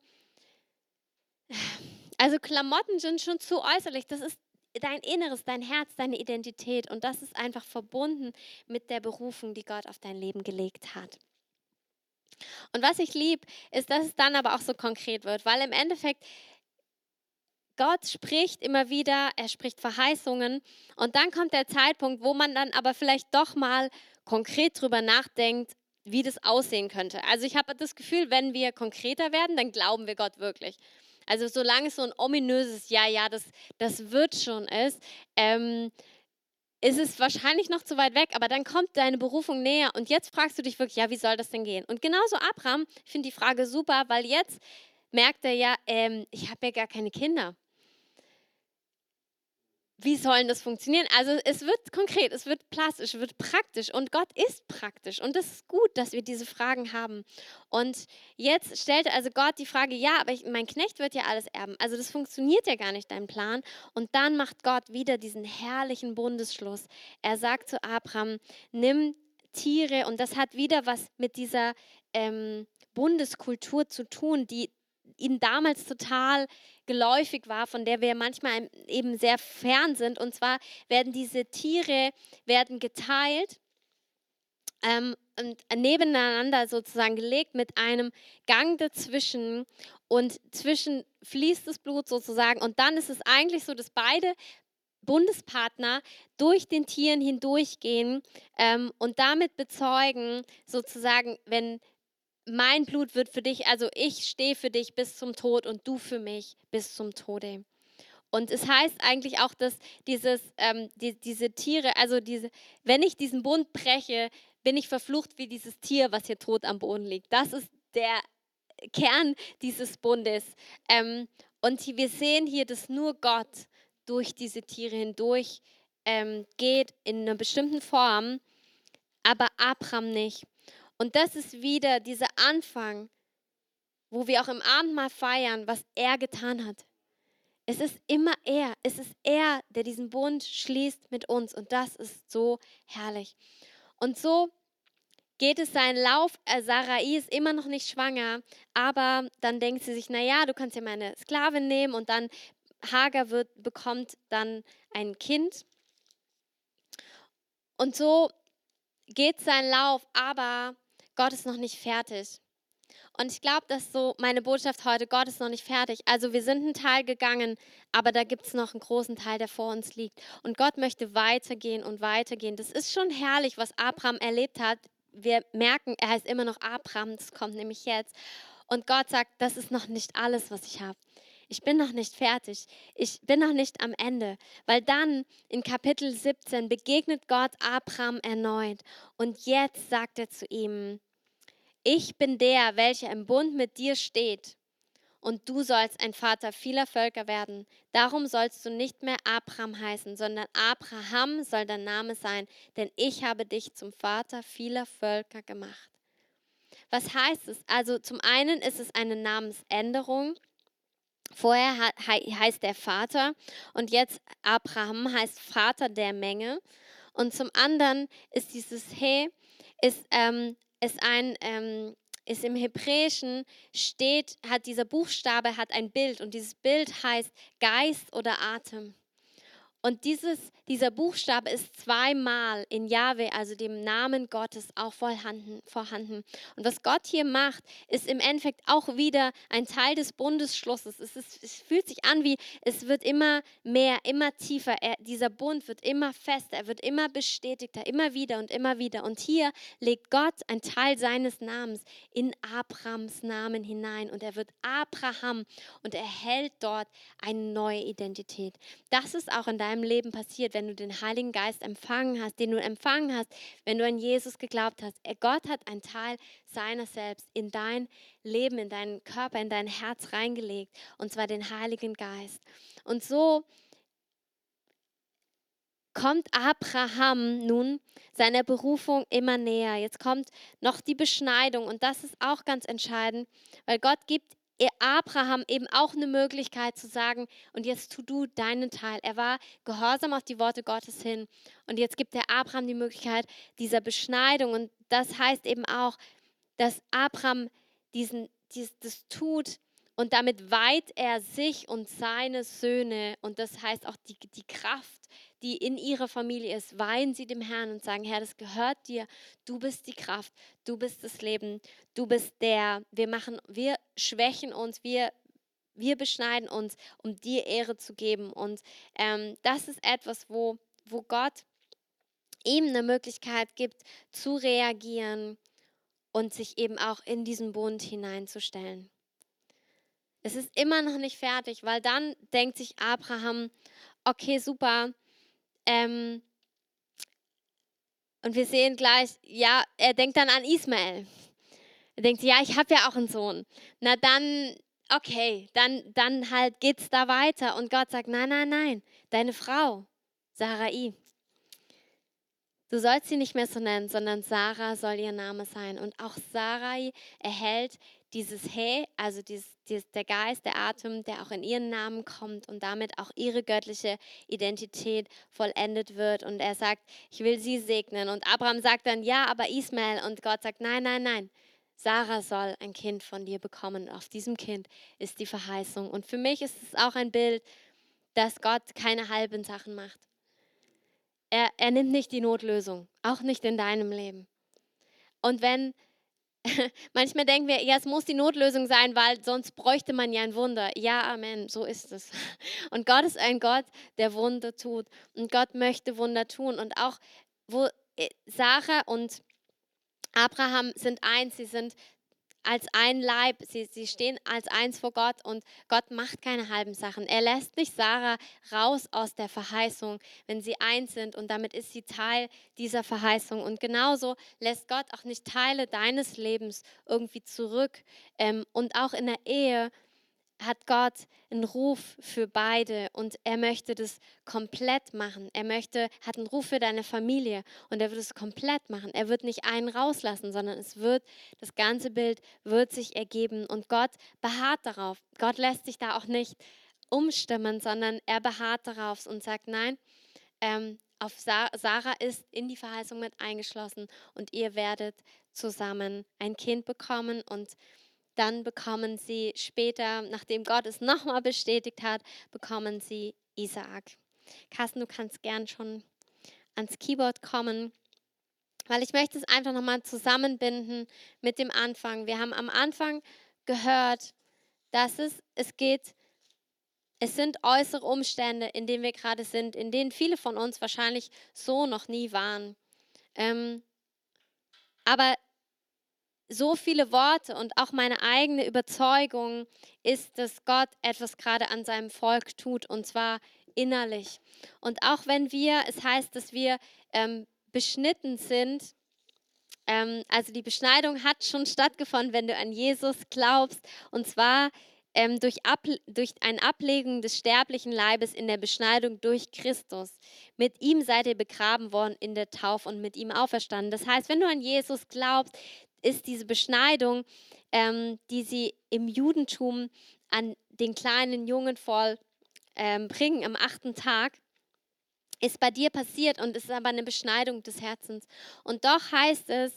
also Klamotten sind schon zu äußerlich. Das ist dein Inneres, dein Herz, deine Identität. Und das ist einfach verbunden mit der Berufung, die Gott auf dein Leben gelegt hat. Und was ich liebe, ist, dass es dann aber auch so konkret wird, weil im Endeffekt Gott spricht immer wieder, er spricht Verheißungen und dann kommt der Zeitpunkt, wo man dann aber vielleicht doch mal konkret drüber nachdenkt, wie das aussehen könnte. Also ich habe das Gefühl, wenn wir konkreter werden, dann glauben wir Gott wirklich. Also solange es so ein ominöses Ja, ja, das, das wird schon ist, ähm, ist es wahrscheinlich noch zu weit weg, aber dann kommt deine Berufung näher und jetzt fragst du dich wirklich, ja, wie soll das denn gehen? Und genauso Abraham, ich finde die Frage super, weil jetzt merkt er ja, ähm, ich habe ja gar keine Kinder. Wie soll das funktionieren? Also es wird konkret, es wird plastisch, es wird praktisch und Gott ist praktisch und es ist gut, dass wir diese Fragen haben. Und jetzt stellte also Gott die Frage, ja, aber ich, mein Knecht wird ja alles erben. Also das funktioniert ja gar nicht, dein Plan. Und dann macht Gott wieder diesen herrlichen Bundesschluss. Er sagt zu Abraham, nimm Tiere und das hat wieder was mit dieser ähm, Bundeskultur zu tun, die ihnen damals total geläufig war, von der wir manchmal eben sehr fern sind. Und zwar werden diese Tiere werden geteilt ähm, und nebeneinander sozusagen gelegt mit einem Gang dazwischen und zwischen fließt das Blut sozusagen und dann ist es eigentlich so, dass beide Bundespartner durch den Tieren hindurchgehen ähm, und damit bezeugen sozusagen, wenn mein Blut wird für dich, also ich stehe für dich bis zum Tod und du für mich bis zum Tode. Und es heißt eigentlich auch, dass dieses, ähm, die, diese Tiere, also diese, wenn ich diesen Bund breche, bin ich verflucht wie dieses Tier, was hier tot am Boden liegt. Das ist der Kern dieses Bundes. Ähm, und wir sehen hier, dass nur Gott durch diese Tiere hindurch ähm, geht in einer bestimmten Form, aber Abraham nicht. Und das ist wieder dieser Anfang, wo wir auch im Abendmahl feiern, was er getan hat. Es ist immer er, es ist er, der diesen Bund schließt mit uns und das ist so herrlich. Und so geht es seinen Lauf. Äh, Sarai ist immer noch nicht schwanger, aber dann denkt sie sich, naja, du kannst ja meine Sklavin nehmen und dann Hagar wird, bekommt dann ein Kind. Und so geht sein Lauf, aber Gott ist noch nicht fertig. Und ich glaube, dass so meine Botschaft heute, Gott ist noch nicht fertig. Also wir sind einen Teil gegangen, aber da gibt es noch einen großen Teil, der vor uns liegt. Und Gott möchte weitergehen und weitergehen. Das ist schon herrlich, was Abraham erlebt hat. Wir merken, er heißt immer noch Abraham, das kommt nämlich jetzt. Und Gott sagt, das ist noch nicht alles, was ich habe ich bin noch nicht fertig, ich bin noch nicht am Ende, weil dann in Kapitel 17 begegnet Gott Abraham erneut und jetzt sagt er zu ihm, ich bin der, welcher im Bund mit dir steht und du sollst ein Vater vieler Völker werden. Darum sollst du nicht mehr Abraham heißen, sondern Abraham soll dein Name sein, denn ich habe dich zum Vater vieler Völker gemacht. Was heißt es? Also zum einen ist es eine Namensänderung, Vorher heißt der Vater und jetzt Abraham heißt Vater der Menge. Und zum anderen ist dieses He, ist, ähm, ist ein, ähm, ist im Hebräischen steht, hat dieser Buchstabe hat ein Bild und dieses Bild heißt Geist oder Atem. Und dieses, dieser Buchstabe ist zweimal in Jahwe, also dem Namen Gottes, auch vorhanden, vorhanden. Und was Gott hier macht, ist im Endeffekt auch wieder ein Teil des Bundesschlusses. Es, ist, es fühlt sich an wie, es wird immer mehr, immer tiefer. Er, dieser Bund wird immer fester, er wird immer bestätigter, immer wieder und immer wieder. Und hier legt Gott ein Teil seines Namens in Abrahams Namen hinein. Und er wird Abraham und erhält dort eine neue Identität. Das ist auch in deinem deinem Leben passiert, wenn du den Heiligen Geist empfangen hast, den du empfangen hast, wenn du an Jesus geglaubt hast. Gott hat einen Teil seiner selbst in dein Leben, in deinen Körper, in dein Herz reingelegt, und zwar den Heiligen Geist. Und so kommt Abraham nun seiner Berufung immer näher. Jetzt kommt noch die Beschneidung und das ist auch ganz entscheidend, weil Gott gibt Abraham eben auch eine Möglichkeit zu sagen, und jetzt tu du deinen Teil. Er war gehorsam auf die Worte Gottes hin. Und jetzt gibt er Abraham die Möglichkeit dieser Beschneidung. Und das heißt eben auch, dass Abraham diesen, dies, das tut und damit weiht er sich und seine Söhne. Und das heißt auch die, die Kraft, die in ihrer Familie ist, weihen sie dem Herrn und sagen, Herr, das gehört dir. Du bist die Kraft, du bist das Leben, du bist der. Wir machen, wir schwächen uns, wir wir beschneiden uns, um dir Ehre zu geben. Und ähm, das ist etwas, wo, wo Gott ihm eine Möglichkeit gibt, zu reagieren und sich eben auch in diesen Bund hineinzustellen. Es ist immer noch nicht fertig, weil dann denkt sich Abraham, okay, super, ähm, und wir sehen gleich, ja, er denkt dann an Ismael. Er denkt, ja, ich habe ja auch einen Sohn. Na dann, okay, dann, dann halt geht's da weiter und Gott sagt, nein, nein, nein, deine Frau, Sarai, du sollst sie nicht mehr so nennen, sondern Sarah soll ihr Name sein. Und auch Sarai erhält dieses He, also dieses, dieses, der Geist, der Atem, der auch in ihren Namen kommt und damit auch ihre göttliche Identität vollendet wird. Und er sagt, ich will sie segnen. Und Abraham sagt dann, ja, aber Ismael. Und Gott sagt, nein, nein, nein. Sarah soll ein Kind von dir bekommen. Auf diesem Kind ist die Verheißung. Und für mich ist es auch ein Bild, dass Gott keine halben Sachen macht. Er, er nimmt nicht die Notlösung, auch nicht in deinem Leben. Und wenn <laughs> Manchmal denken wir, ja, es muss die Notlösung sein, weil sonst bräuchte man ja ein Wunder. Ja, Amen, so ist es. <laughs> Und Gott ist ein Gott, der Wunder tut. Und Gott möchte Wunder tun. Und auch, wo äh, Sarah und Abraham sind eins, sie sind als ein Leib, sie, sie stehen als eins vor Gott und Gott macht keine halben Sachen. Er lässt nicht Sarah raus aus der Verheißung, wenn sie eins sind und damit ist sie Teil dieser Verheißung. Und genauso lässt Gott auch nicht Teile deines Lebens irgendwie zurück. Ähm, und auch in der Ehe hat Gott einen Ruf für beide und er möchte das komplett machen. Er möchte, hat einen Ruf für deine Familie und er wird es komplett machen. Er wird nicht einen rauslassen, sondern es wird, das ganze Bild wird sich ergeben und Gott beharrt darauf. Gott lässt sich da auch nicht umstimmen, sondern er beharrt darauf und sagt, nein, ähm, auf Sarah ist in die Verheißung mit eingeschlossen und ihr werdet zusammen ein Kind bekommen und dann bekommen sie später, nachdem Gott es nochmal bestätigt hat, bekommen sie Isaak. Carsten, du kannst gern schon ans Keyboard kommen, weil ich möchte es einfach nochmal zusammenbinden mit dem Anfang. Wir haben am Anfang gehört, dass es, es geht, es sind äußere Umstände, in denen wir gerade sind, in denen viele von uns wahrscheinlich so noch nie waren. Ähm, aber so viele Worte und auch meine eigene Überzeugung ist, dass Gott etwas gerade an seinem Volk tut und zwar innerlich. Und auch wenn wir, es heißt, dass wir ähm, beschnitten sind, ähm, also die Beschneidung hat schon stattgefunden, wenn du an Jesus glaubst, und zwar ähm, durch, Ab, durch ein Ablegen des sterblichen Leibes in der Beschneidung durch Christus. Mit ihm seid ihr begraben worden in der Taufe und mit ihm auferstanden. Das heißt, wenn du an Jesus glaubst, ist diese Beschneidung, ähm, die sie im Judentum an den kleinen Jungen voll ähm, bringen am achten Tag, ist bei dir passiert und ist aber eine Beschneidung des Herzens. Und doch heißt es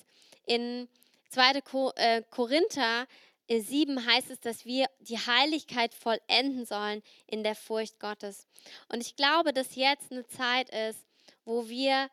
in 2. Äh, Korinther 7 heißt es, dass wir die Heiligkeit vollenden sollen in der Furcht Gottes. Und ich glaube, dass jetzt eine Zeit ist, wo wir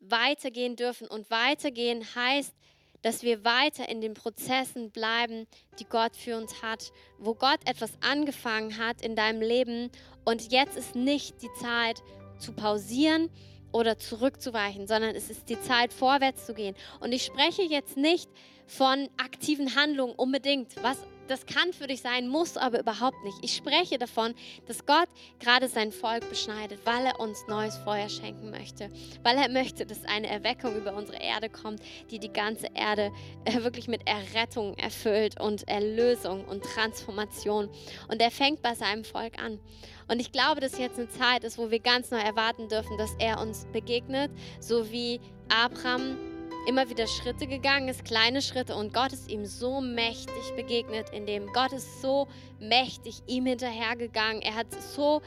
weitergehen dürfen. Und weitergehen heißt, dass wir weiter in den Prozessen bleiben, die Gott für uns hat, wo Gott etwas angefangen hat in deinem Leben und jetzt ist nicht die Zeit zu pausieren oder zurückzuweichen, sondern es ist die Zeit vorwärts zu gehen. Und ich spreche jetzt nicht von aktiven Handlungen unbedingt, was das kann für dich sein, muss aber überhaupt nicht. Ich spreche davon, dass Gott gerade sein Volk beschneidet, weil er uns neues Feuer schenken möchte, weil er möchte, dass eine Erweckung über unsere Erde kommt, die die ganze Erde äh, wirklich mit Errettung erfüllt und Erlösung und Transformation. Und er fängt bei seinem Volk an. Und ich glaube, dass jetzt eine Zeit ist, wo wir ganz neu erwarten dürfen, dass er uns begegnet, so wie Abraham immer wieder Schritte gegangen ist, kleine Schritte und Gott ist ihm so mächtig begegnet, indem Gott ist so mächtig ihm hinterhergegangen. Er hat so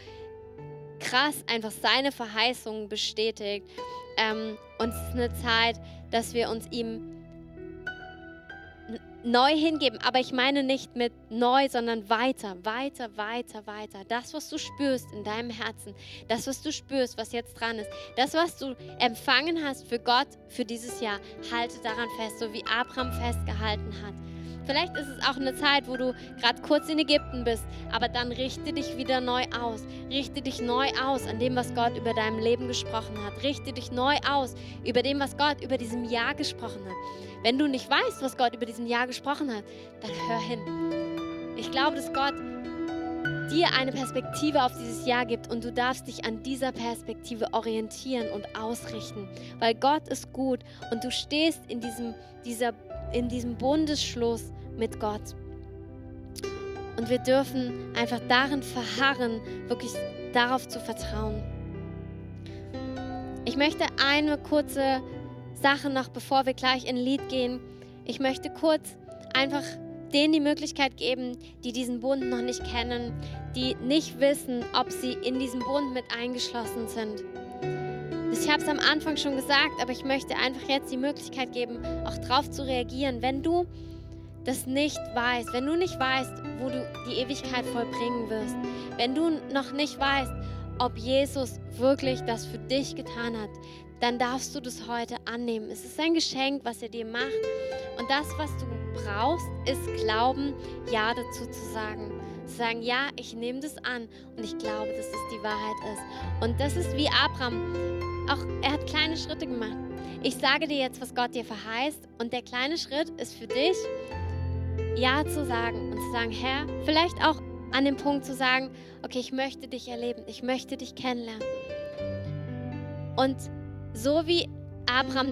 krass einfach seine Verheißungen bestätigt. Ähm, und es ist eine Zeit, dass wir uns ihm neu hingeben. Aber ich meine nicht mit neu, sondern weiter, weiter, weiter, weiter. Das, was du spürst in deinem Herzen, das, was du spürst, was jetzt dran ist, das, was du empfangen hast für Gott für dieses Jahr, halte daran fest, so wie Abraham festgehalten hat. Vielleicht ist es auch eine Zeit, wo du gerade kurz in Ägypten bist, aber dann richte dich wieder neu aus. Richte dich neu aus an dem, was Gott über deinem Leben gesprochen hat. Richte dich neu aus über dem, was Gott über diesem Jahr gesprochen hat. Wenn du nicht weißt, was Gott über diesem Jahr gesprochen hat, dann hör hin. Ich glaube, dass Gott dir eine Perspektive auf dieses Jahr gibt und du darfst dich an dieser Perspektive orientieren und ausrichten, weil Gott ist gut und du stehst in diesem, dieser in diesem Bundesschluss mit Gott. Und wir dürfen einfach darin verharren, wirklich darauf zu vertrauen. Ich möchte eine kurze Sache noch, bevor wir gleich in Lied gehen. Ich möchte kurz einfach denen die Möglichkeit geben, die diesen Bund noch nicht kennen, die nicht wissen, ob sie in diesem Bund mit eingeschlossen sind. Ich habe es am Anfang schon gesagt, aber ich möchte einfach jetzt die Möglichkeit geben, auch darauf zu reagieren. Wenn du das nicht weißt, wenn du nicht weißt, wo du die Ewigkeit vollbringen wirst, wenn du noch nicht weißt, ob Jesus wirklich das für dich getan hat, dann darfst du das heute annehmen. Es ist ein Geschenk, was er dir macht. Und das, was du brauchst, ist Glauben, Ja dazu zu sagen. Zu sagen, ja, ich nehme das an und ich glaube, dass es die Wahrheit ist. Und das ist wie Abraham. Auch er hat kleine Schritte gemacht. Ich sage dir jetzt, was Gott dir verheißt. Und der kleine Schritt ist für dich, Ja zu sagen und zu sagen, Herr, vielleicht auch an dem Punkt zu sagen, okay, ich möchte dich erleben, ich möchte dich kennenlernen. Und so wie Abraham,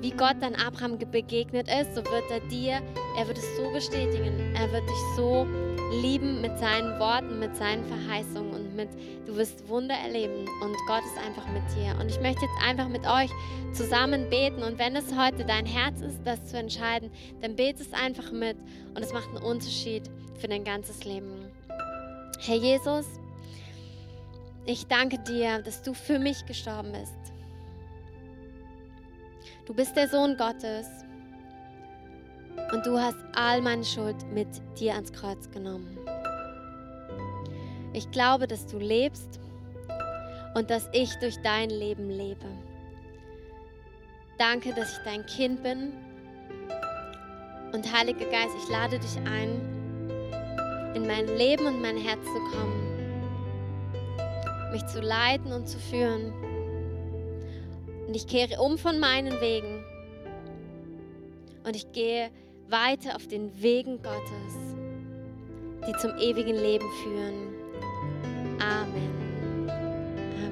wie Gott dann Abraham begegnet ist, so wird er dir, er wird es so bestätigen, er wird dich so lieben mit seinen Worten, mit seinen Verheißungen und mit, du wirst Wunder erleben und Gott ist einfach mit dir. Und ich möchte jetzt einfach mit euch zusammen beten und wenn es heute dein Herz ist, das zu entscheiden, dann bete es einfach mit und es macht einen Unterschied für dein ganzes Leben. Herr Jesus, ich danke dir, dass du für mich gestorben bist. Du bist der Sohn Gottes und du hast all meine Schuld mit dir ans Kreuz genommen. Ich glaube, dass du lebst und dass ich durch dein Leben lebe. Danke, dass ich dein Kind bin. Und Heiliger Geist, ich lade dich ein, in mein Leben und mein Herz zu kommen, mich zu leiten und zu führen. Und ich kehre um von meinen Wegen und ich gehe weiter auf den Wegen Gottes, die zum ewigen Leben führen. Amen.